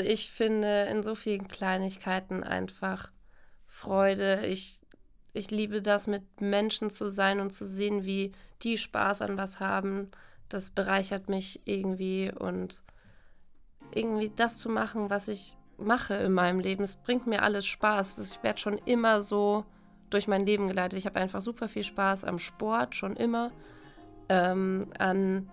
Ich finde in so vielen Kleinigkeiten einfach Freude. Ich, ich liebe das, mit Menschen zu sein und zu sehen, wie die Spaß an was haben. Das bereichert mich irgendwie und irgendwie das zu machen, was ich mache in meinem Leben. Es bringt mir alles Spaß. Ich werde schon immer so durch mein Leben geleitet. Ich habe einfach super viel Spaß am Sport, schon immer. Ähm, an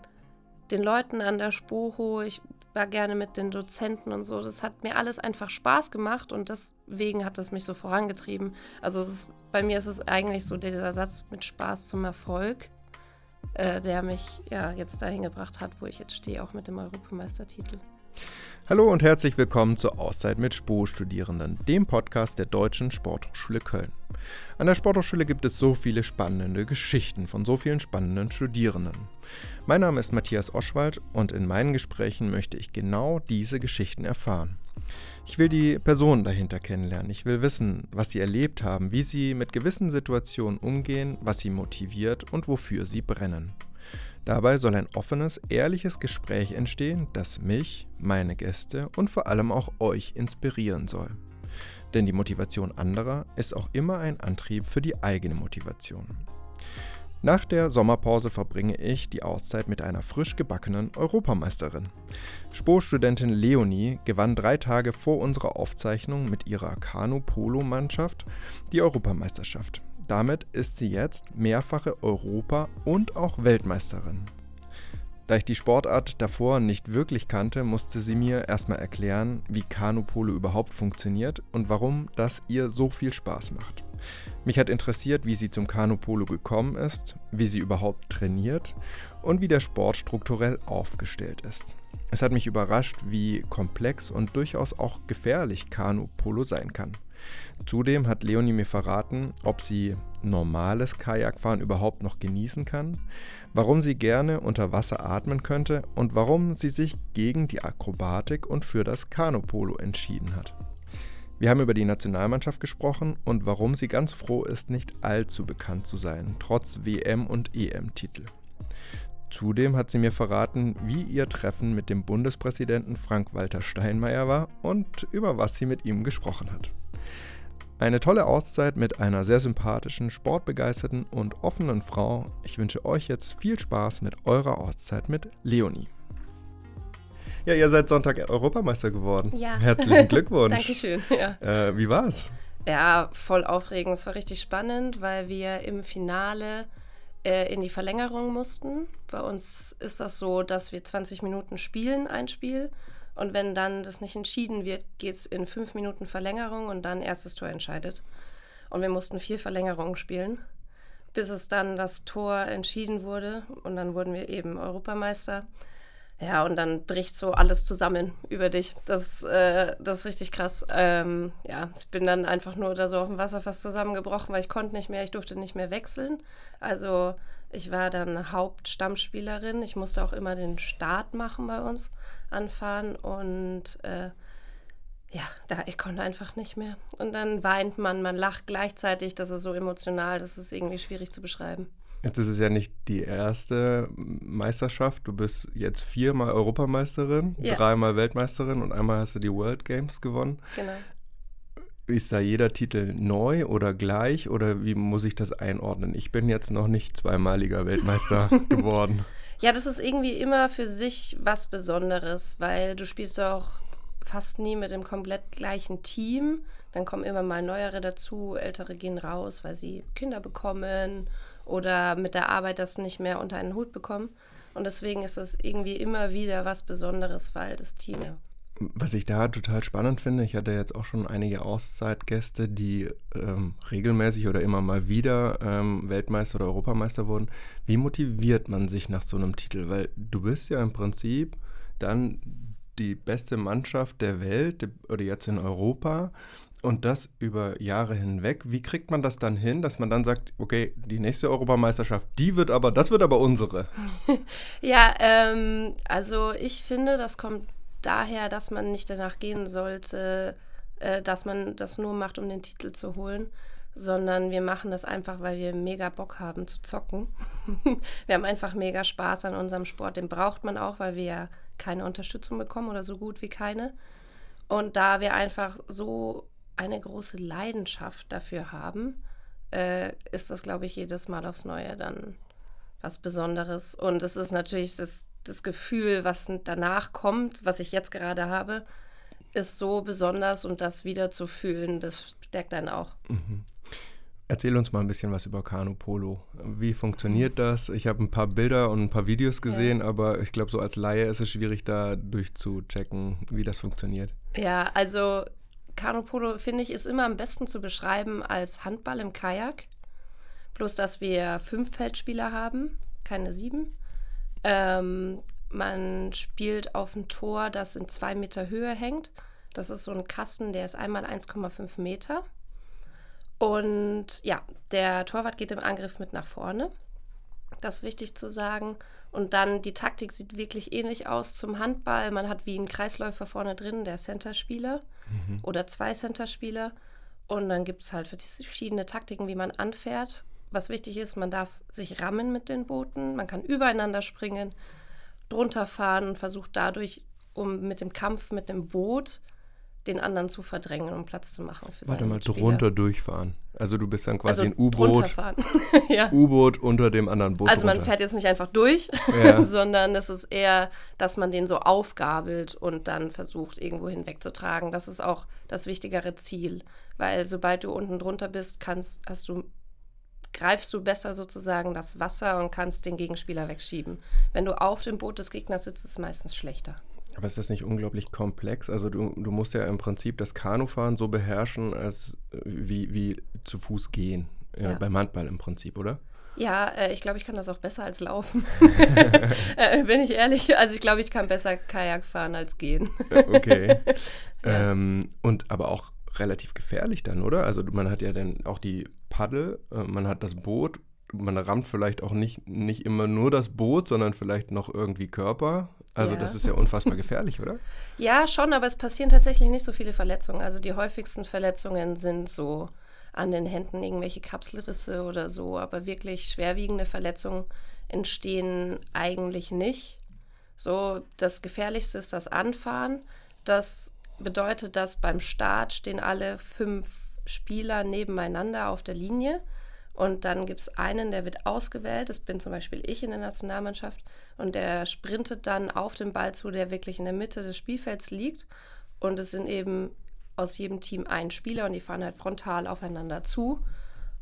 den Leuten an der Spoho. Ich war gerne mit den Dozenten und so. Das hat mir alles einfach Spaß gemacht und deswegen hat es mich so vorangetrieben. Also ist, bei mir ist es eigentlich so dieser Satz mit Spaß zum Erfolg, äh, der mich ja jetzt dahin gebracht hat, wo ich jetzt stehe, auch mit dem Europameistertitel. Hallo und herzlich willkommen zur Auszeit mit SPO-Studierenden, dem Podcast der Deutschen Sporthochschule Köln. An der Sporthochschule gibt es so viele spannende Geschichten von so vielen spannenden Studierenden. Mein Name ist Matthias Oschwald und in meinen Gesprächen möchte ich genau diese Geschichten erfahren. Ich will die Personen dahinter kennenlernen. Ich will wissen, was sie erlebt haben, wie sie mit gewissen Situationen umgehen, was sie motiviert und wofür sie brennen. Dabei soll ein offenes, ehrliches Gespräch entstehen, das mich, meine Gäste und vor allem auch euch inspirieren soll. Denn die Motivation anderer ist auch immer ein Antrieb für die eigene Motivation. Nach der Sommerpause verbringe ich die Auszeit mit einer frisch gebackenen Europameisterin. Spo-Studentin Leonie gewann drei Tage vor unserer Aufzeichnung mit ihrer Kanu-Polo-Mannschaft die Europameisterschaft. Damit ist sie jetzt mehrfache Europa- und auch Weltmeisterin. Da ich die Sportart davor nicht wirklich kannte, musste sie mir erstmal erklären, wie Kanu-Polo überhaupt funktioniert und warum das ihr so viel Spaß macht. Mich hat interessiert, wie sie zum Kanu-Polo gekommen ist, wie sie überhaupt trainiert und wie der Sport strukturell aufgestellt ist. Es hat mich überrascht, wie komplex und durchaus auch gefährlich Kanu-Polo sein kann. Zudem hat Leonie mir verraten, ob sie normales Kajakfahren überhaupt noch genießen kann, warum sie gerne unter Wasser atmen könnte und warum sie sich gegen die Akrobatik und für das Kanupolo entschieden hat. Wir haben über die Nationalmannschaft gesprochen und warum sie ganz froh ist, nicht allzu bekannt zu sein, trotz WM- und EM-Titel. Zudem hat sie mir verraten, wie ihr Treffen mit dem Bundespräsidenten Frank-Walter Steinmeier war und über was sie mit ihm gesprochen hat. Eine tolle Auszeit mit einer sehr sympathischen, sportbegeisterten und offenen Frau. Ich wünsche euch jetzt viel Spaß mit eurer Auszeit mit Leonie. Ja, ihr seid Sonntag Europameister geworden. Ja. Herzlichen Glückwunsch. Dankeschön. Ja. Äh, wie war's? ja, voll aufregend. Es war richtig spannend, weil wir im Finale äh, in die Verlängerung mussten. Bei uns ist das so, dass wir 20 Minuten spielen, ein Spiel. Und wenn dann das nicht entschieden wird, geht es in fünf Minuten Verlängerung und dann erstes Tor entscheidet. Und wir mussten vier Verlängerungen spielen, bis es dann das Tor entschieden wurde. Und dann wurden wir eben Europameister. Ja, und dann bricht so alles zusammen über dich. Das, äh, das ist richtig krass. Ähm, ja, ich bin dann einfach nur da so auf dem Wasser fast zusammengebrochen, weil ich konnte nicht mehr, ich durfte nicht mehr wechseln. Also ich war dann Hauptstammspielerin. Ich musste auch immer den Start machen bei uns, anfahren. Und äh, ja, da, ich konnte einfach nicht mehr. Und dann weint man, man lacht gleichzeitig. Das ist so emotional, das ist irgendwie schwierig zu beschreiben. Jetzt ist es ja nicht die erste Meisterschaft. Du bist jetzt viermal Europameisterin, Ja. dreimal Weltmeisterin und einmal hast du die World Games gewonnen. Genau. Ist da jeder Titel neu oder gleich oder wie muss ich das einordnen? Ich bin jetzt noch nicht zweimaliger Weltmeister geworden. Ja, das ist irgendwie immer für sich was Besonderes, weil du spielst auch fast nie mit dem komplett gleichen Team. Dann kommen immer mal Neuere dazu, Ältere gehen raus, weil sie Kinder bekommen oder mit der Arbeit das nicht mehr unter einen Hut bekommen. Und deswegen ist es irgendwie immer wieder was Besonderes, weil das Team ja. Was ich da total spannend finde, ich hatte jetzt auch schon einige Auszeitgäste, die ähm, regelmäßig oder immer mal wieder ähm, Weltmeister oder Europameister wurden. Wie motiviert man sich nach so einem Titel? Weil du bist ja im Prinzip dann die beste Mannschaft der Welt oder jetzt in Europa und das über Jahre hinweg. Wie kriegt man das dann hin, dass man dann sagt, okay, die nächste Europameisterschaft, die wird aber, das wird aber unsere? Ja, ähm, also ich finde, das kommt daher, dass man nicht danach gehen sollte, äh, dass man das nur macht, um den Titel zu holen, sondern wir machen das einfach, weil wir mega Bock haben zu zocken. wir haben einfach mega Spaß an unserem Sport. Den braucht man auch, weil wir ja keine Unterstützung bekommen oder so gut wie keine. Und da wir einfach so eine große Leidenschaft dafür haben, äh, ist das, glaube ich, jedes Mal aufs Neue dann was Besonderes. Und es ist natürlich das, das Gefühl, was danach kommt, was ich jetzt gerade habe, ist so besonders und das wieder zu fühlen, das stärkt einen auch. Mhm. Erzähl uns mal ein bisschen was über Kanu Polo. Wie funktioniert das? Ich habe ein paar Bilder und ein paar Videos gesehen, ja. aber ich glaube, so als Laie ist es schwierig, da durchzuchecken, wie das funktioniert. Ja, also Kanu Polo, finde ich, ist immer am besten zu beschreiben als Handball im Kajak. Bloß, dass wir fünf Feldspieler haben, keine sieben. Ähm, man spielt auf ein Tor, das in zwei Meter Höhe hängt. Das ist so ein Kasten, der ist einmal 1,5 Meter. Und ja, der Torwart geht im Angriff mit nach vorne. Das ist wichtig zu sagen. Und dann die Taktik sieht wirklich ähnlich aus zum Handball. Man hat wie einen Kreisläufer vorne drin, der Centerspieler mhm. oder zwei Centerspieler. Und dann gibt es halt verschiedene Taktiken, wie man anfährt. Was wichtig ist, man darf sich rammen mit den Booten, man kann übereinander springen, drunter fahren und versucht dadurch, um mit dem Kampf mit dem Boot den anderen zu verdrängen, um Platz zu machen für Warte mal, drunter durchfahren. Also du bist dann quasi also ein U-Boot. ja. U-Boot unter dem anderen Boot. Also man runter. fährt jetzt nicht einfach durch, ja. sondern es ist eher, dass man den so aufgabelt und dann versucht, irgendwo hinwegzutragen. Das ist auch das wichtigere Ziel. Weil sobald du unten drunter bist, kannst, hast du greifst du besser sozusagen das Wasser und kannst den Gegenspieler wegschieben. Wenn du auf dem Boot des Gegners sitzt, ist es meistens schlechter. Aber ist das nicht unglaublich komplex? Also du, du musst ja im Prinzip das Kanufahren so beherrschen, als wie, wie zu Fuß gehen. Ja, ja. Beim Handball im Prinzip, oder? Ja, äh, ich glaube, ich kann das auch besser als laufen. äh, bin ich ehrlich. Also ich glaube, ich kann besser Kajak fahren als gehen. okay. ja. ähm, und aber auch relativ gefährlich dann, oder? Also man hat ja dann auch die Paddel, äh, man hat das Boot, man rammt vielleicht auch nicht, nicht immer nur das Boot, sondern vielleicht noch irgendwie Körper. Also ja. das ist ja unfassbar gefährlich, oder? Ja, schon, aber es passieren tatsächlich nicht so viele Verletzungen. Also die häufigsten Verletzungen sind so an den Händen irgendwelche Kapselrisse oder so, aber wirklich schwerwiegende Verletzungen entstehen eigentlich nicht. So, das Gefährlichste ist das Anfahren. Das bedeutet, dass beim Start stehen alle fünf Spieler nebeneinander auf der Linie. Und dann gibt es einen, der wird ausgewählt. Das bin zum Beispiel ich in der Nationalmannschaft. Und der sprintet dann auf den Ball zu, der wirklich in der Mitte des Spielfelds liegt. Und es sind eben aus jedem Team ein Spieler und die fahren halt frontal aufeinander zu.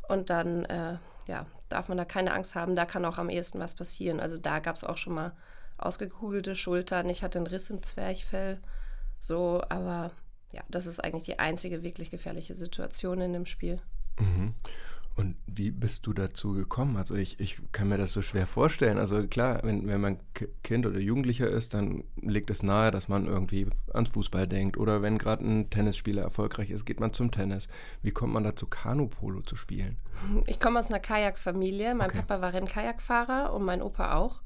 Und dann äh, ja, darf man da keine Angst haben. Da kann auch am ehesten was passieren. Also da gab es auch schon mal ausgekugelte Schultern. Ich hatte einen Riss im Zwerchfell. So, aber ja, das ist eigentlich die einzige wirklich gefährliche Situation in dem Spiel. Mhm. Und wie bist du dazu gekommen? Also ich, ich kann mir das so schwer vorstellen. Also klar, wenn, wenn man Kind oder Jugendlicher ist, dann liegt es nahe, dass man irgendwie ans Fußball denkt. Oder wenn gerade ein Tennisspieler erfolgreich ist, geht man zum Tennis. Wie kommt man dazu, Kanupolo zu spielen? Ich komme aus einer Kajakfamilie. Mein okay. Papa war Rennkajakfahrer und mein Opa auch.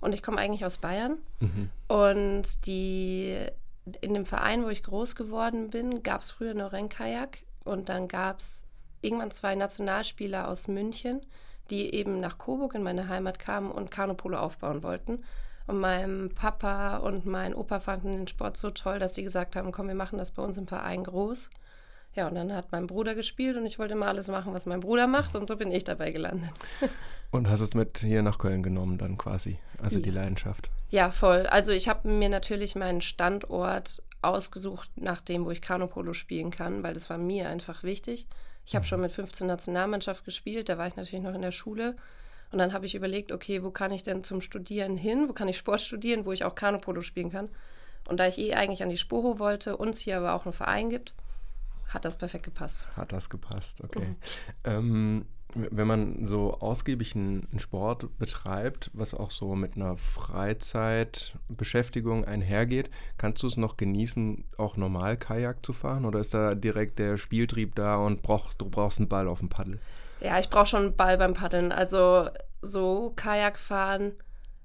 Und ich komme eigentlich aus Bayern. Mhm. Und die in dem Verein, wo ich groß geworden bin, gab es früher nur Rennkajak und dann gab es irgendwann zwei Nationalspieler aus München, die eben nach Coburg in meine Heimat kamen und Kanupolo aufbauen wollten. Und mein Papa und mein Opa fanden den Sport so toll, dass die gesagt haben, komm, wir machen das bei uns im Verein groß. Ja, und dann hat mein Bruder gespielt und ich wollte immer alles machen, was mein Bruder macht und so bin ich dabei gelandet. Und hast es mit hier nach Köln genommen dann quasi, also ja. die Leidenschaft. Ja, voll. Also ich habe mir natürlich meinen Standort ausgesucht nach dem, wo ich Kanopolo spielen kann, weil das war mir einfach wichtig. Ich habe mhm. schon mit 15 Nationalmannschaft gespielt, da war ich natürlich noch in der Schule. Und dann habe ich überlegt, okay, wo kann ich denn zum Studieren hin? Wo kann ich Sport studieren, wo ich auch Kanopolo spielen kann? Und da ich eh eigentlich an die Sporo wollte, uns hier aber auch einen Verein gibt, hat das perfekt gepasst. Hat das gepasst, okay. Mhm. Ähm, wenn man so ausgiebig einen, Sport betreibt, was auch so mit einer Freizeitbeschäftigung einhergeht, kannst du es noch genießen, auch normal Kajak zu fahren? Oder ist da direkt der Spieltrieb da und brauch, du brauchst einen Ball auf dem Paddel? Ja, ich brauche schon einen Ball beim Paddeln. Also so Kajak fahren,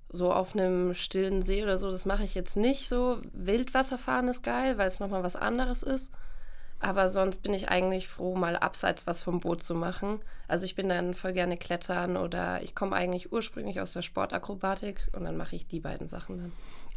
so auf einem stillen See oder so, das mache ich jetzt nicht so. Wildwasserfahren ist geil, weil es nochmal was anderes ist. Aber sonst bin ich eigentlich froh, mal abseits was vom Boot zu machen. Also ich bin dann voll gerne klettern oder ich komme eigentlich ursprünglich aus der Sportakrobatik und dann mache ich die beiden Sachen dann.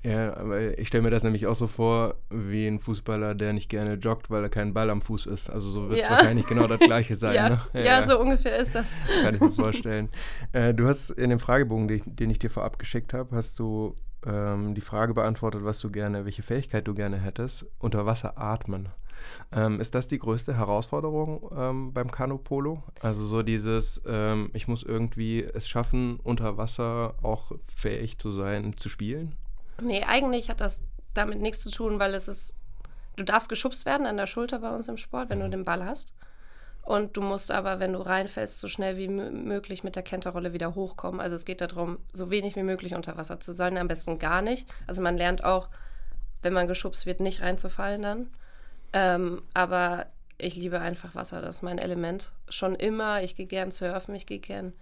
Ja, weil ich stelle mir das nämlich auch so vor, wie ein Fußballer, der nicht gerne joggt, weil er keinen Ball am Fuß ist. Also so wird es ja. wahrscheinlich genau das gleiche sein. ja. Ne? Ja, ja, so ungefähr ist das. Kann ich mir vorstellen. äh, du hast in dem Fragebogen, den, den ich dir vorab geschickt habe, hast du ähm, die Frage beantwortet, was du gerne, welche Fähigkeit du gerne hättest, unter Wasser atmen. Ähm, ist das die größte Herausforderung ähm, beim Kanupolo? Also so dieses, ähm, ich muss irgendwie es schaffen, unter Wasser auch fähig zu sein, zu spielen? Nee, eigentlich hat das damit nichts zu tun, weil es ist, du darfst geschubst werden an der Schulter bei uns im Sport, wenn mhm. du den Ball hast. Und du musst aber, wenn du reinfällst, so schnell wie möglich mit der Kenterrolle wieder hochkommen. Also es geht darum, so wenig wie möglich unter Wasser zu sein, am besten gar nicht. Also man lernt auch, wenn man geschubst wird, nicht reinzufallen dann. Ähm, aber ich liebe einfach Wasser, das ist mein Element. Schon immer, ich gehe gern surfen, ich gehe gern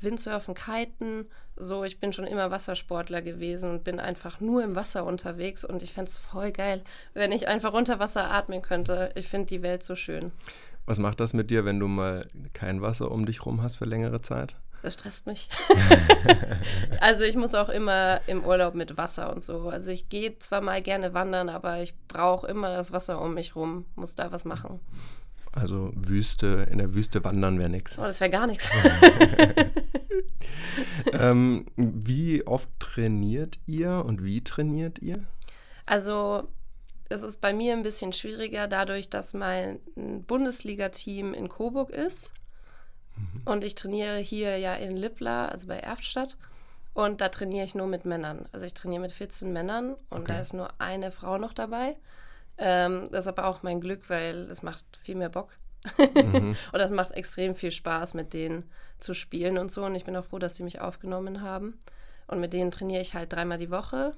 Windsurfen, Kiten. So, ich bin schon immer Wassersportler gewesen und bin einfach nur im Wasser unterwegs und ich fände es voll geil, wenn ich einfach unter Wasser atmen könnte. Ich finde die Welt so schön. Was macht das mit dir, wenn du mal kein Wasser um dich rum hast für längere Zeit? Das stresst mich. also ich muss auch immer im Urlaub mit Wasser und so. Also ich gehe zwar mal gerne wandern, aber ich brauche immer das Wasser um mich rum, muss da was machen. Also Wüste, in der Wüste wandern wäre nichts. Oh, das wäre gar nichts. ähm, wie oft trainiert ihr und wie trainiert ihr? Also es ist bei mir ein bisschen schwieriger, dadurch, dass mein Bundesliga-Team in Coburg ist. Mhm. Und ich trainiere hier ja in Lippla, also bei Erftstadt. Und da trainiere ich nur mit Männern. Also ich trainiere mit 14 Männern und okay. da ist nur eine Frau noch dabei. Ähm, das ist aber auch mein Glück, weil es macht viel mehr Bock. mhm. und das macht extrem viel Spaß, mit denen zu spielen und so. Und ich bin auch froh, dass sie mich aufgenommen haben. Und mit denen trainiere ich halt dreimal die Woche.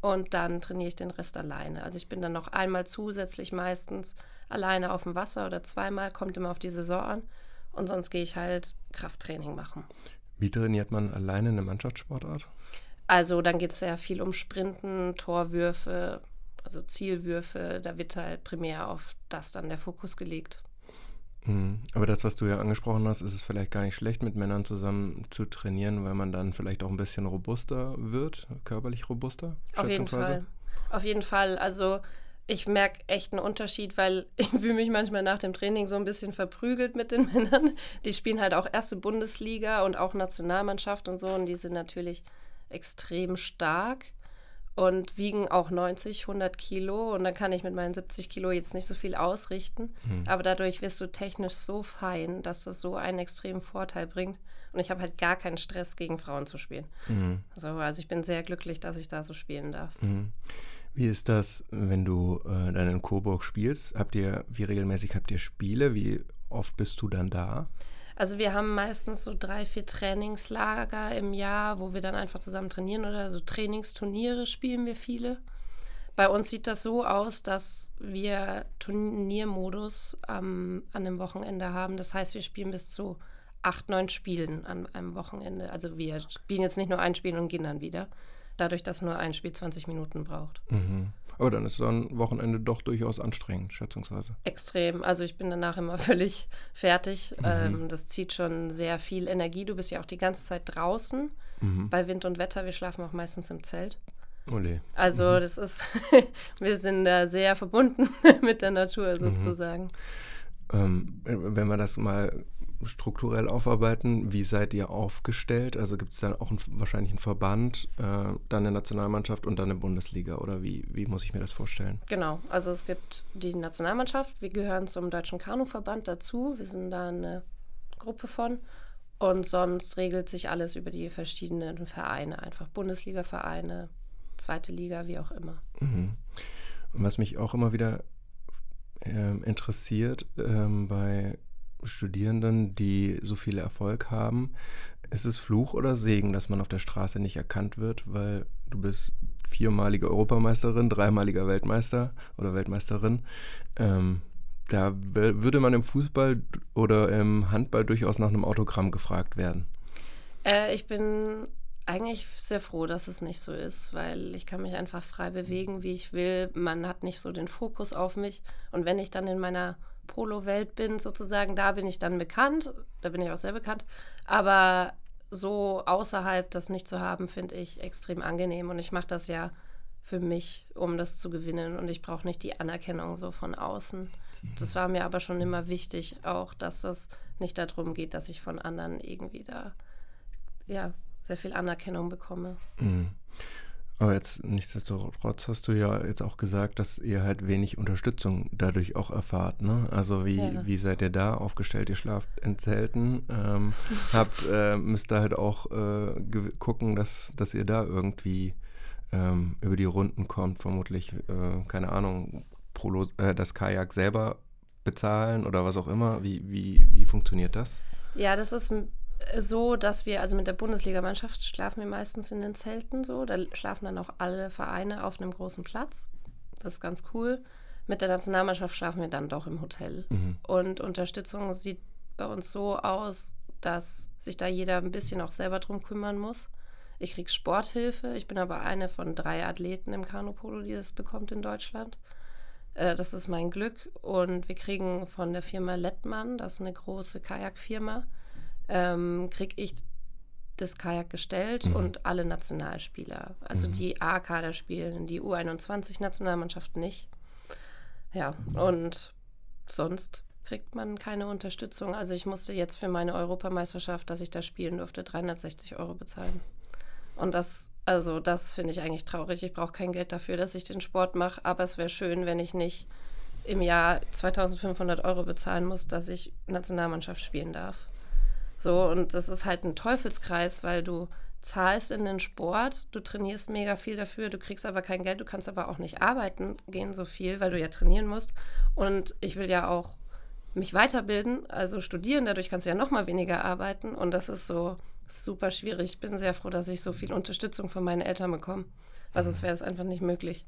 Und dann trainiere ich den Rest alleine. Also ich bin dann noch einmal zusätzlich meistens alleine auf dem Wasser oder zweimal, kommt immer auf die Saison an. Und sonst gehe ich halt Krafttraining machen. Wie trainiert man alleine eine Mannschaftssportart? Also dann geht es sehr viel um Sprinten, Torwürfe, also Zielwürfe. Da wird halt primär auf das dann der Fokus gelegt. Mhm. Aber das, was du ja angesprochen hast, ist es vielleicht gar nicht schlecht, mit Männern zusammen zu trainieren, weil man dann vielleicht auch ein bisschen robuster wird, körperlich robuster? Auf jeden Fall. Auf jeden Fall. Also ich merke echt einen Unterschied, weil ich fühle mich manchmal nach dem Training so ein bisschen verprügelt mit den Männern. Die spielen halt auch erste Bundesliga und auch Nationalmannschaft und so und die sind natürlich extrem stark und wiegen auch 90, 100 Kilo und dann kann ich mit meinen 70 Kilo jetzt nicht so viel ausrichten, mhm. aber dadurch wirst du technisch so fein, dass das so einen extremen Vorteil bringt und ich habe halt gar keinen Stress gegen Frauen zu spielen. Mhm. Also, also ich bin sehr glücklich, dass ich da so spielen darf. Mhm. Wie ist das, wenn du äh, dann in Coburg spielst? Habt ihr, wie regelmäßig habt ihr Spiele? Wie oft bist du dann da? Also wir haben meistens so drei, vier Trainingslager im Jahr, wo wir dann einfach zusammen trainieren oder so Trainingsturniere spielen wir viele. Bei uns sieht das so aus, dass wir Turniermodus ähm, an dem Wochenende haben. Das heißt, wir spielen bis zu acht, neun Spielen an einem Wochenende. Also wir spielen jetzt nicht nur ein Spiel und gehen dann wieder dadurch, dass nur ein Spiel 20 Minuten braucht. Mhm. Aber dann ist so ein Wochenende doch durchaus anstrengend, schätzungsweise. Extrem. Also ich bin danach immer völlig fertig. Mhm. Ähm, das zieht schon sehr viel Energie. Du bist ja auch die ganze Zeit draußen. Mhm. Bei Wind und Wetter. Wir schlafen auch meistens im Zelt. Ole. Also mhm. das ist, wir sind da sehr verbunden mit der Natur mhm. sozusagen. Ähm, wenn wir das mal strukturell aufarbeiten. Wie seid ihr aufgestellt? Also gibt es da auch einen, wahrscheinlich einen Verband, äh, dann eine Nationalmannschaft und dann eine Bundesliga oder wie, wie muss ich mir das vorstellen? Genau, also es gibt die Nationalmannschaft, wir gehören zum Deutschen Kanuverband dazu, wir sind da eine Gruppe von und sonst regelt sich alles über die verschiedenen Vereine, einfach Bundesliga-Vereine, zweite Liga, wie auch immer. Mhm. Und was mich auch immer wieder äh, interessiert ähm, bei Studierenden, die so viel Erfolg haben, ist es Fluch oder Segen, dass man auf der Straße nicht erkannt wird, weil du bist viermalige Europameisterin, dreimaliger Weltmeister oder Weltmeisterin. Ähm, da würde man im Fußball oder im Handball durchaus nach einem Autogramm gefragt werden. Äh, ich bin eigentlich sehr froh, dass es nicht so ist, weil ich kann mich einfach frei bewegen, wie ich will. Man hat nicht so den Fokus auf mich. Und wenn ich dann in meiner Polo-Welt bin, sozusagen, da bin ich dann bekannt. Da bin ich auch sehr bekannt. Aber so außerhalb das nicht zu haben, finde ich extrem angenehm. Und ich mache das ja für mich, um das zu gewinnen. Und ich brauche nicht die Anerkennung so von außen. Das war mir aber schon immer wichtig, auch dass das nicht darum geht, dass ich von anderen irgendwie da ja sehr viel Anerkennung bekomme. Mhm. Aber jetzt nichtsdestotrotz hast du ja jetzt auch gesagt, dass ihr halt wenig Unterstützung dadurch auch erfahrt. Ne? Also wie, ja. wie seid ihr da aufgestellt? Ihr schlaft in Zelten, ähm, habt, äh, müsst da halt auch äh, gucken, dass, dass ihr da irgendwie ähm, über die Runden kommt, vermutlich, äh, keine Ahnung, Polo, äh, das Kajak selber bezahlen oder was auch immer. Wie, wie, wie funktioniert das? Ja, das ist so, dass wir, also mit der Bundesligamannschaft schlafen wir meistens in den Zelten so. Da schlafen dann auch alle Vereine auf einem großen Platz. Das ist ganz cool. Mit der Nationalmannschaft schlafen wir dann doch im Hotel. Mhm. Und Unterstützung sieht bei uns so aus, dass sich da jeder ein bisschen auch selber drum kümmern muss. Ich kriege Sporthilfe. Ich bin aber eine von drei Athleten im Kanupolo, die das bekommt in Deutschland. Äh, das ist mein Glück. Und wir kriegen von der Firma Lettmann, das ist eine große Kajakfirma, ähm, kriege ich das Kajak gestellt mhm. und alle Nationalspieler. Also mhm. die A-Kader spielen, die U21-Nationalmannschaft nicht. Ja, und sonst kriegt man keine Unterstützung. Also ich musste jetzt für meine Europameisterschaft, dass ich da spielen durfte, 360 Euro bezahlen. Und das, also das finde ich eigentlich traurig. Ich brauche kein Geld dafür, dass ich den Sport mache, aber es wäre schön, wenn ich nicht im Jahr 2500 Euro bezahlen muss, dass ich Nationalmannschaft spielen darf. So, und das ist halt ein Teufelskreis, weil du zahlst in den Sport, du trainierst mega viel dafür, du kriegst aber kein Geld, du kannst aber auch nicht arbeiten gehen so viel, weil du ja trainieren musst. Und ich will ja auch mich weiterbilden, also studieren, dadurch kannst du ja noch mal weniger arbeiten. Und das ist so super schwierig. Ich bin sehr froh, dass ich so viel Unterstützung von meinen Eltern bekomme weil sonst wäre das einfach nicht möglich.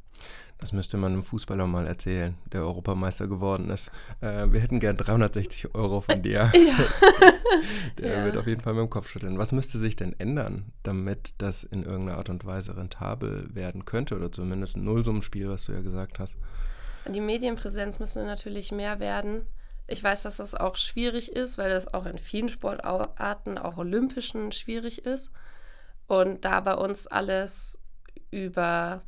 Das müsste man einem Fußballer mal erzählen, der Europameister geworden ist. Äh, wir hätten gern 360 Euro von dir. Ja. der ja. wird auf jeden Fall mit dem Kopf schütteln. Was müsste sich denn ändern, damit das in irgendeiner Art und Weise rentabel werden könnte oder zumindest ein Nullsummenspiel, was du ja gesagt hast? Die Medienpräsenz müsste natürlich mehr werden. Ich weiß, dass das auch schwierig ist, weil das auch in vielen Sportarten, auch olympischen, schwierig ist. Und da bei uns alles über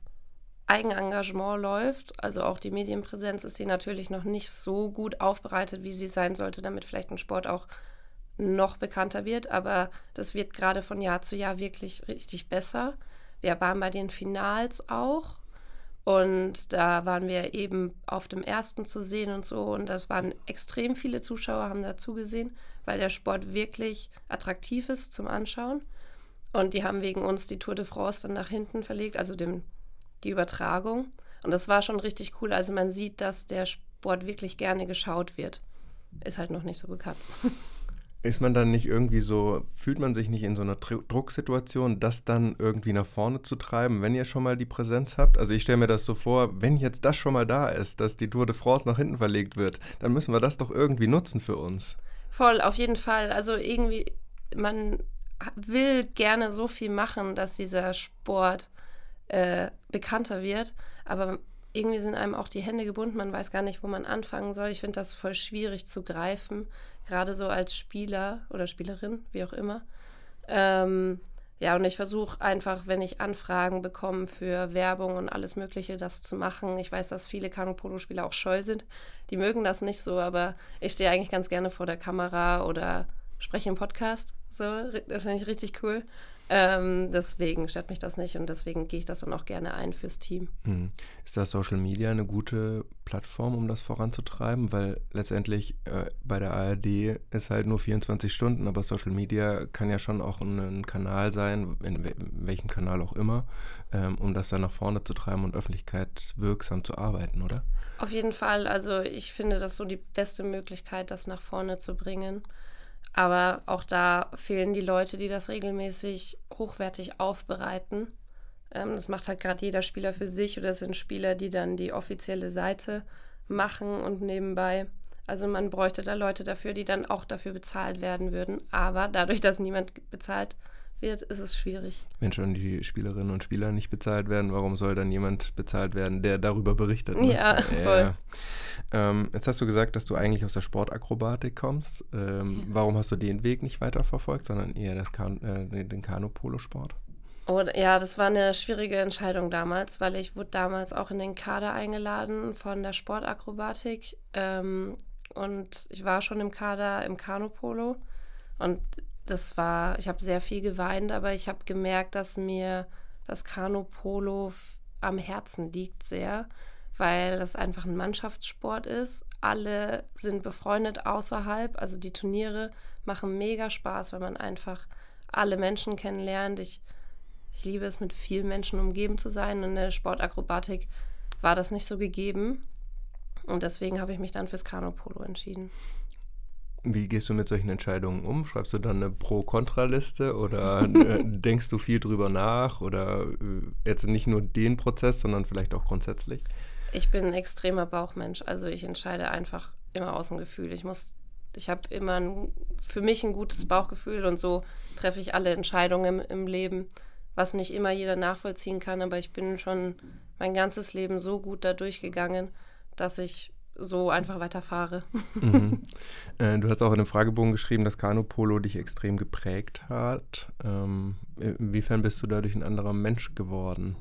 Eigenengagement läuft, also auch die Medienpräsenz ist die natürlich noch nicht so gut aufbereitet, wie sie sein sollte, damit vielleicht ein Sport auch noch bekannter wird. Aber das wird gerade von Jahr zu Jahr wirklich richtig besser. Wir waren bei den Finals auch und da waren wir eben auf dem ersten zu sehen und so. Und das waren extrem viele Zuschauer, haben dazu gesehen, weil der Sport wirklich attraktiv ist zum Anschauen. Und die haben wegen uns die Tour de France dann nach hinten verlegt, also dem, die Übertragung. Und das war schon richtig cool. Also man sieht, dass der Sport wirklich gerne geschaut wird. Ist halt noch nicht so bekannt. Ist man dann nicht irgendwie so, fühlt man sich nicht in so einer Drucksituation, das dann irgendwie nach vorne zu treiben, wenn ihr schon mal die Präsenz habt? Also ich stelle mir das so vor, wenn jetzt das schon mal da ist, dass die Tour de France nach hinten verlegt wird, dann müssen wir das doch irgendwie nutzen für uns. Voll, auf jeden Fall. Also irgendwie, man will gerne so viel machen, dass dieser Sport äh, bekannter wird, aber irgendwie sind einem auch die Hände gebunden, man weiß gar nicht, wo man anfangen soll. Ich finde das voll schwierig zu greifen, gerade so als Spieler oder Spielerin, wie auch immer. Ähm, ja, und ich versuche einfach, wenn ich Anfragen bekomme für Werbung und alles Mögliche, das zu machen. Ich weiß, dass viele Kanu-Polo-Spieler auch scheu sind. Die mögen das nicht so, aber ich stehe eigentlich ganz gerne vor der Kamera oder spreche im Podcast. So, das finde ich richtig cool. Ähm, deswegen stört mich das nicht und deswegen gehe ich das dann auch gerne ein fürs Team. Hm. Ist das Social Media eine gute Plattform, um das voranzutreiben? Weil letztendlich äh, bei der ARD ist halt nur 24 Stunden, aber Social Media kann ja schon auch ein Kanal sein, in, in welchem Kanal auch immer, ähm, um das dann nach vorne zu treiben und öffentlichkeitswirksam zu arbeiten, oder? Auf jeden Fall. Also ich finde das so die beste Möglichkeit, das nach vorne zu bringen. Aber auch da fehlen die Leute, die das regelmäßig hochwertig aufbereiten. Ähm, das macht halt gerade jeder Spieler für sich oder es sind Spieler, die dann die offizielle Seite machen und nebenbei. Also man bräuchte da Leute dafür, die dann auch dafür bezahlt werden würden. Aber dadurch, dass niemand bezahlt wird, ist es schwierig. Wenn schon die Spielerinnen und Spieler nicht bezahlt werden, warum soll dann jemand bezahlt werden, der darüber berichtet? Ne? Ja, voll. Ähm, jetzt hast du gesagt, dass du eigentlich aus der Sportakrobatik kommst. Ähm, ja. Warum hast du den Weg nicht weiterverfolgt, sondern eher das kan äh, den Kanu-Polo-Sport? Oh, ja, das war eine schwierige Entscheidung damals, weil ich wurde damals auch in den Kader eingeladen von der Sportakrobatik. Ähm, und ich war schon im Kader im Kanu-Polo. Und das war, ich habe sehr viel geweint, aber ich habe gemerkt, dass mir das Kanu-Polo am Herzen liegt sehr, weil das einfach ein Mannschaftssport ist. Alle sind befreundet außerhalb, also die Turniere machen mega Spaß, weil man einfach alle Menschen kennenlernt. Ich, ich liebe es, mit vielen Menschen umgeben zu sein. In der Sportakrobatik war das nicht so gegeben. Und deswegen habe ich mich dann fürs Kanu-Polo entschieden. Wie gehst du mit solchen Entscheidungen um? Schreibst du dann eine Pro-Kontra-Liste oder äh, denkst du viel drüber nach oder äh, jetzt nicht nur den Prozess, sondern vielleicht auch grundsätzlich? Ich bin ein extremer Bauchmensch, also ich entscheide einfach immer aus dem Gefühl. Ich muss, ich habe immer ein, für mich ein gutes Bauchgefühl und so treffe ich alle Entscheidungen im, im Leben, was nicht immer jeder nachvollziehen kann, aber ich bin schon mein ganzes Leben so gut da durchgegangen, dass ich so einfach weiterfahre. Mhm. Äh, du hast auch in einem Fragebogen geschrieben, dass Kanu-Polo dich extrem geprägt hat. Ähm, inwiefern bist du dadurch ein anderer Mensch geworden?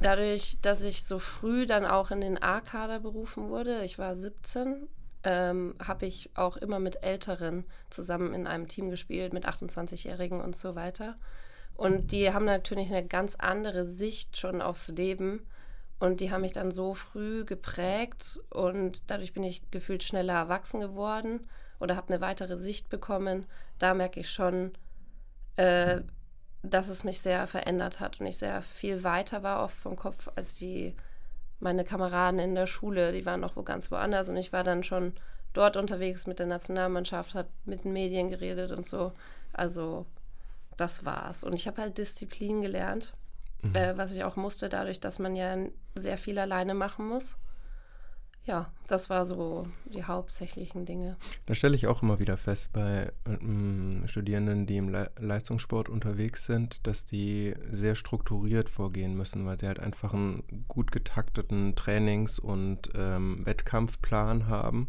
Dadurch, dass ich so früh dann auch in den A-Kader berufen wurde, ich war 17, ähm, habe ich auch immer mit Älteren zusammen in einem Team gespielt, mit 28-Jährigen und so weiter. Und die haben natürlich eine ganz andere Sicht schon aufs Leben und die haben mich dann so früh geprägt und dadurch bin ich gefühlt schneller erwachsen geworden oder habe eine weitere Sicht bekommen. Da merke ich schon, äh, dass es mich sehr verändert hat und ich sehr viel weiter war oft vom Kopf als die meine Kameraden in der Schule. Die waren noch wo ganz woanders und ich war dann schon dort unterwegs mit der Nationalmannschaft, habe mit den Medien geredet und so. Also das war's. Und ich habe halt Disziplin gelernt mhm. äh, was ich auch musste, dadurch, dass man ja sehr viel alleine machen muss ja, das war so die hauptsächlichen Dinge. Da stelle ich auch immer wieder fest bei ähm, Studierenden, die im Le Leistungssport unterwegs sind, dass die sehr strukturiert vorgehen müssen, weil sie halt einfach einen gut getakteten Trainings- und ähm, Wettkampfplan haben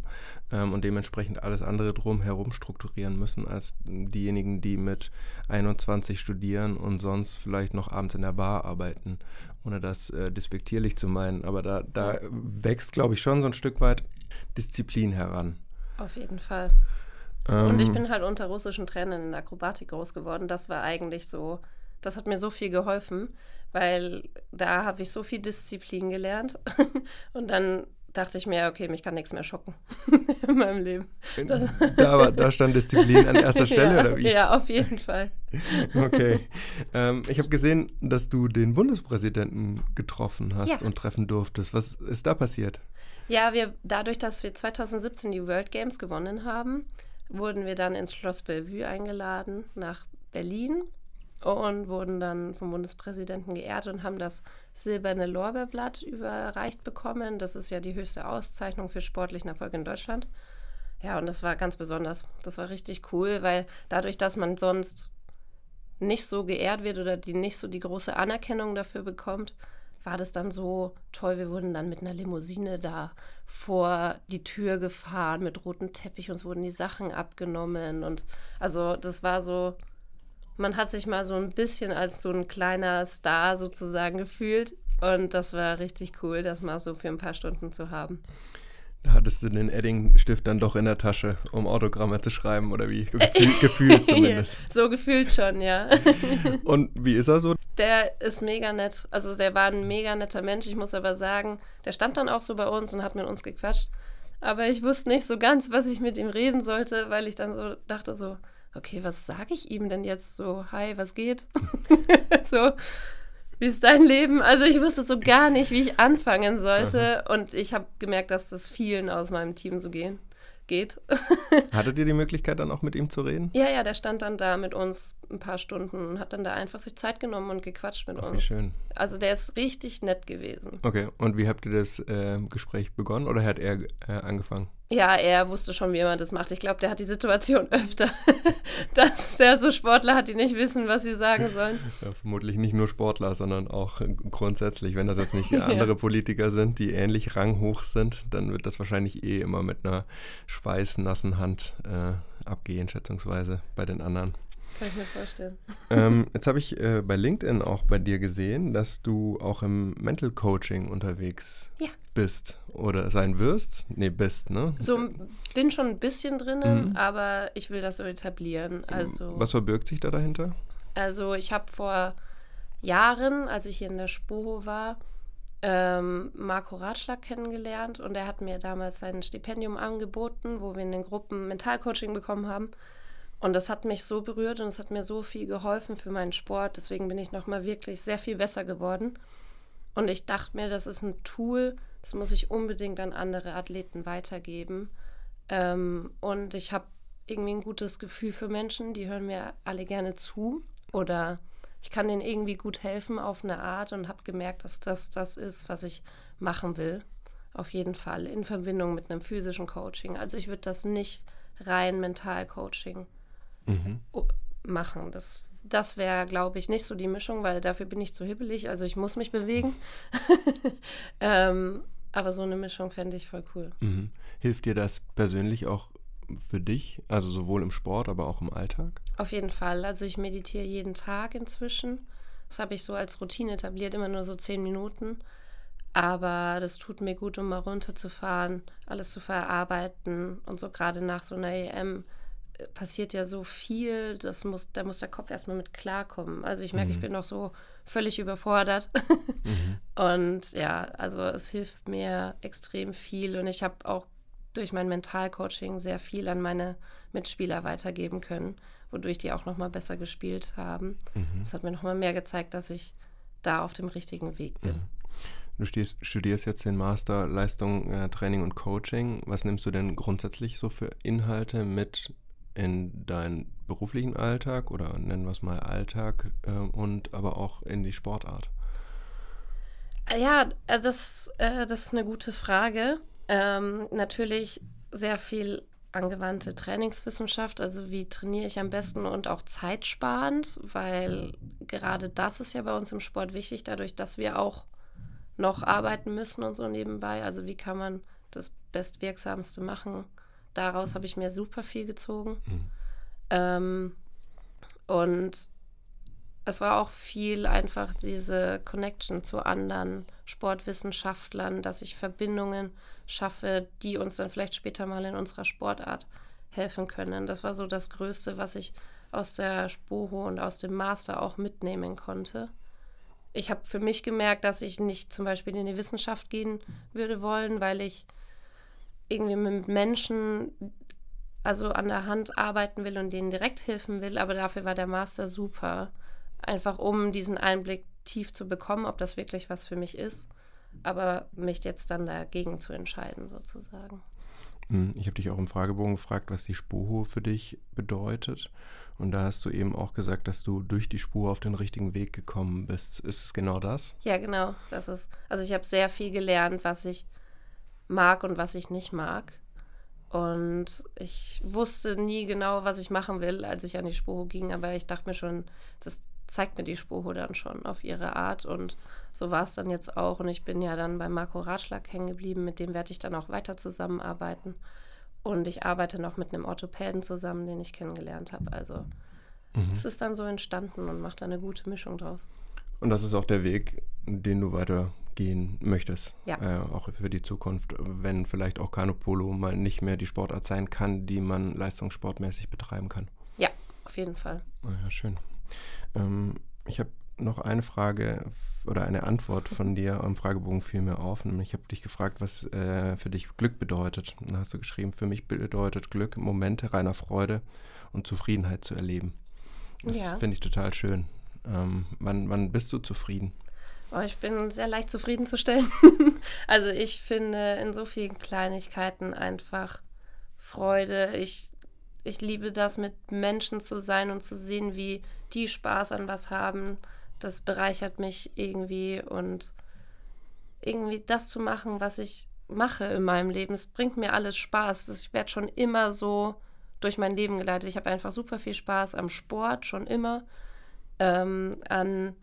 ähm, und dementsprechend alles andere drumherum strukturieren müssen als diejenigen, die mit 21 studieren und sonst vielleicht noch abends in der Bar arbeiten ohne das äh, despektierlich zu meinen. Aber da, da wächst, glaube ich, schon so ein Stück weit Disziplin heran. Auf jeden Fall. Ähm, und ich bin halt unter russischen Trainern in der Akrobatik groß geworden. Das war eigentlich so, das hat mir so viel geholfen, weil da habe ich so viel Disziplin gelernt. und dann dachte ich mir, okay, mich kann nichts mehr schocken in meinem Leben. Da, war, da stand Disziplin an erster Stelle, ja, oder wie? Ja, auf jeden Fall. Okay. Ähm, ich habe gesehen, dass du den Bundespräsidenten getroffen hast ja. und treffen durftest. Was ist da passiert? Ja, wir, dadurch, dass wir 2017 die World Games gewonnen haben, wurden wir dann ins Schloss Bellevue eingeladen nach Berlin und wurden dann vom Bundespräsidenten geehrt und haben das silberne Lorbeerblatt überreicht bekommen. Das ist ja die höchste Auszeichnung für sportlichen Erfolg in Deutschland. Ja, und das war ganz besonders. Das war richtig cool, weil dadurch, dass man sonst nicht so geehrt wird oder die nicht so die große Anerkennung dafür bekommt, war das dann so toll. Wir wurden dann mit einer Limousine da vor die Tür gefahren mit rotem Teppich. Uns wurden die Sachen abgenommen und also das war so man hat sich mal so ein bisschen als so ein kleiner Star sozusagen gefühlt. Und das war richtig cool, das mal so für ein paar Stunden zu haben. Da hattest du den Edding-Stift dann doch in der Tasche, um Autogramme zu schreiben, oder wie? Gefühl, gefühlt zumindest. so gefühlt schon, ja. Und wie ist er so? Der ist mega nett. Also der war ein mega netter Mensch. Ich muss aber sagen, der stand dann auch so bei uns und hat mit uns gequatscht. Aber ich wusste nicht so ganz, was ich mit ihm reden sollte, weil ich dann so dachte so, okay, was sage ich ihm denn jetzt so? Hi, was geht? so, wie ist dein Leben? Also ich wusste so gar nicht, wie ich anfangen sollte. Und ich habe gemerkt, dass das vielen aus meinem Team so gehen, geht. Hattet ihr die Möglichkeit dann auch mit ihm zu reden? Ja, ja, der stand dann da mit uns ein paar Stunden und hat dann da einfach sich Zeit genommen und gequatscht mit Ach, uns. Wie schön. Also der ist richtig nett gewesen. Okay, und wie habt ihr das äh, Gespräch begonnen oder hat er äh, angefangen? Ja, er wusste schon, wie man das macht. Ich glaube, der hat die Situation öfter, dass er so Sportler hat, die nicht wissen, was sie sagen sollen. Ja, vermutlich nicht nur Sportler, sondern auch äh, grundsätzlich. Wenn das jetzt nicht andere Politiker sind, die ähnlich ranghoch sind, dann wird das wahrscheinlich eh immer mit einer schweißnassen Hand äh, abgehen, schätzungsweise bei den anderen. Kann ich mir vorstellen. Ähm, jetzt habe ich äh, bei LinkedIn auch bei dir gesehen, dass du auch im Mental Coaching unterwegs Ja. bist oder sein wirst. Nee, bist, ne? So bin schon ein bisschen drinnen, Mhm. aber ich will das so etablieren. Also, Was verbirgt sich da dahinter? also ich habe vor Jahren, als ich hier in der Spoho war, ähm, Marco Ratschlag kennengelernt und er hat mir damals sein Stipendium angeboten, wo wir in den Gruppen Mentalcoaching bekommen haben. Und das hat mich so berührt und es hat mir so viel geholfen für meinen Sport. Deswegen bin ich nochmal wirklich sehr viel besser geworden. Und ich dachte mir, das ist ein Tool, das muss ich unbedingt an andere Athleten weitergeben. Ähm, und ich habe irgendwie ein gutes Gefühl für Menschen, die hören mir alle gerne zu. Oder ich kann denen irgendwie gut helfen auf eine Art und habe gemerkt, dass das das ist, was ich machen will. Auf jeden Fall in Verbindung mit einem physischen Coaching. Also ich würde das nicht rein Mental-Coaching Mhm. o- machen. Das, das wäre, glaube ich, nicht so die Mischung, weil dafür bin ich zu hibbelig. Also ich muss mich bewegen. ähm, aber so eine Mischung fände ich voll cool. Mhm. Hilft dir das persönlich auch für dich, also sowohl im Sport, aber auch im Alltag? Auf jeden Fall. Also ich meditiere jeden Tag inzwischen. Das habe ich so als Routine etabliert, immer nur so zehn Minuten. Aber das tut mir gut, um mal runterzufahren, alles zu verarbeiten. Und so gerade nach so einer EM passiert ja so viel, das muss, da muss der Kopf erstmal mit klarkommen. Also ich merke, ich bin noch so völlig überfordert. Mhm. Und ja, also es hilft mir extrem viel. Und ich habe auch durch mein Mentalcoaching sehr viel an meine Mitspieler weitergeben können, wodurch die auch nochmal besser gespielt haben. Mhm. Das hat mir nochmal mehr gezeigt, dass ich da auf dem richtigen Weg bin. Mhm. Du stehst, studierst jetzt den Master Leistung, äh, Training und Coaching. Was nimmst du denn grundsätzlich so für Inhalte mit in deinen beruflichen Alltag oder nennen wir es mal Alltag äh, und aber auch in die Sportart? Ja, äh, das, äh, das ist eine gute Frage. Ähm, natürlich sehr viel angewandte Trainingswissenschaft, also wie trainiere ich am besten und auch zeitsparend, weil gerade das ist ja bei uns im Sport wichtig, dadurch, dass wir auch noch arbeiten müssen und so nebenbei. Also wie kann man das Bestwirksamste machen? Daraus habe ich mir super viel gezogen. Mhm. Ähm, und es war auch viel einfach diese Connection zu anderen Sportwissenschaftlern, dass ich Verbindungen schaffe, die uns dann vielleicht später mal in unserer Sportart helfen können. Das war so das Größte, was ich aus der Spoho und aus dem Master auch mitnehmen konnte. Ich habe für mich gemerkt, dass ich nicht zum Beispiel in die Wissenschaft gehen würde wollen, weil ich irgendwie mit Menschen also an der Hand arbeiten will und denen direkt helfen will, aber dafür war der Master super. Einfach um diesen Einblick tief zu bekommen, ob das wirklich was für mich ist, aber mich jetzt dann dagegen zu entscheiden, sozusagen. Mhm. Ich habe dich auch im Fragebogen gefragt, was die Spoho für dich bedeutet. Und da hast du eben auch gesagt, dass du durch die Spur auf den richtigen Weg gekommen bist. Ist es genau das? Ja, genau. Das ist, also ich habe sehr viel gelernt, was ich mag und was ich nicht mag. Und ich wusste nie genau, was ich machen will, als ich an die Spoho ging, aber ich dachte mir schon, das zeigt mir die Spoho dann schon auf ihre Art. Und so war es dann jetzt auch. Und ich bin ja dann bei Marco Ratschlag hängen geblieben, mit dem werde ich dann auch weiter zusammenarbeiten. Und ich arbeite noch mit einem Orthopäden zusammen, den ich kennengelernt habe. Also Mhm. es ist dann so entstanden und macht da eine gute Mischung draus. Und das ist auch der Weg, den du weitergehen möchtest. Ja. Äh, auch für die Zukunft, wenn vielleicht auch Kanopolo mal nicht mehr die Sportart sein kann, die man leistungssportmäßig betreiben kann. Ja, auf jeden Fall. Ah Ja, schön. Ähm, ich habe noch eine Frage oder eine Antwort von dir am Fragebogen fiel mir auf. Ich habe dich gefragt, was äh, für dich Glück bedeutet. Da hast du geschrieben, für mich bedeutet Glück, Momente reiner Freude und Zufriedenheit zu erleben. Das Ja. finde ich total schön. Ähm, wann, wann bist du zufrieden? Oh, ich bin sehr leicht zufriedenzustellen. also ich finde in so vielen Kleinigkeiten einfach Freude. Ich ich liebe das, mit Menschen zu sein und zu sehen, wie die Spaß an was haben. Das bereichert mich irgendwie und irgendwie das zu machen, was ich mache in meinem Leben. Es bringt mir alles Spaß. Ich werde schon immer so durch mein Leben geleitet. Ich habe einfach super viel Spaß am Sport, schon immer. Ähm, an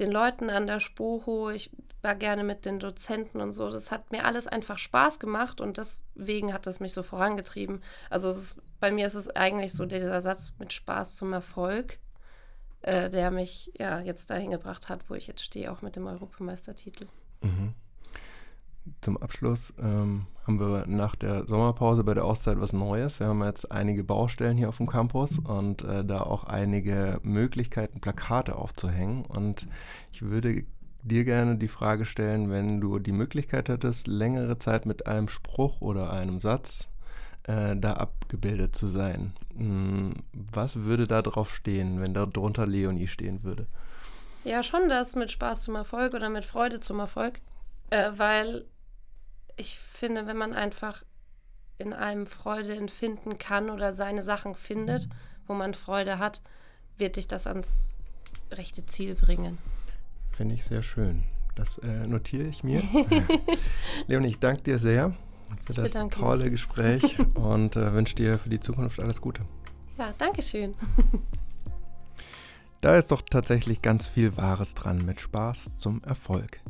den Leuten an der Spoho. Ich war gerne mit den Dozenten und so. Das hat mir alles einfach Spaß gemacht und deswegen hat es mich so vorangetrieben. Also ist, bei mir ist es eigentlich so dieser Satz mit Spaß zum Erfolg, äh, der mich ja jetzt dahin gebracht hat, wo ich jetzt stehe, auch mit dem Europameistertitel. Mhm. Zum Abschluss ähm, haben wir nach der Sommerpause bei der Auszeit was Neues. Wir haben jetzt einige Baustellen hier auf dem Campus und äh, da auch einige Möglichkeiten, Plakate aufzuhängen. Und ich würde dir gerne die Frage stellen, wenn du die Möglichkeit hättest, längere Zeit mit einem Spruch oder einem Satz äh, da abgebildet zu sein. Hm, was würde da drauf stehen, wenn da drunter Leonie stehen würde? Ja, schon das mit Spaß zum Erfolg oder mit Freude zum Erfolg. Äh, weil ich finde, wenn man einfach in einem Freude empfinden kann oder seine Sachen findet, wo man Freude hat, wird dich das ans rechte Ziel bringen. Finde ich sehr schön. Das äh, notiere ich mir. Leonie, ich danke dir sehr für das tolle mich. Gespräch und äh, wünsche dir für die Zukunft alles Gute. Ja, danke schön. Da ist doch tatsächlich ganz viel Wahres dran mit Spaß zum Erfolg.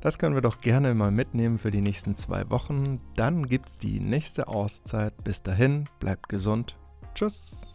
Das können wir doch gerne mal mitnehmen für die nächsten zwei Wochen. Dann gibt's die nächste Auszeit. Bis dahin, bleibt gesund. Tschüss.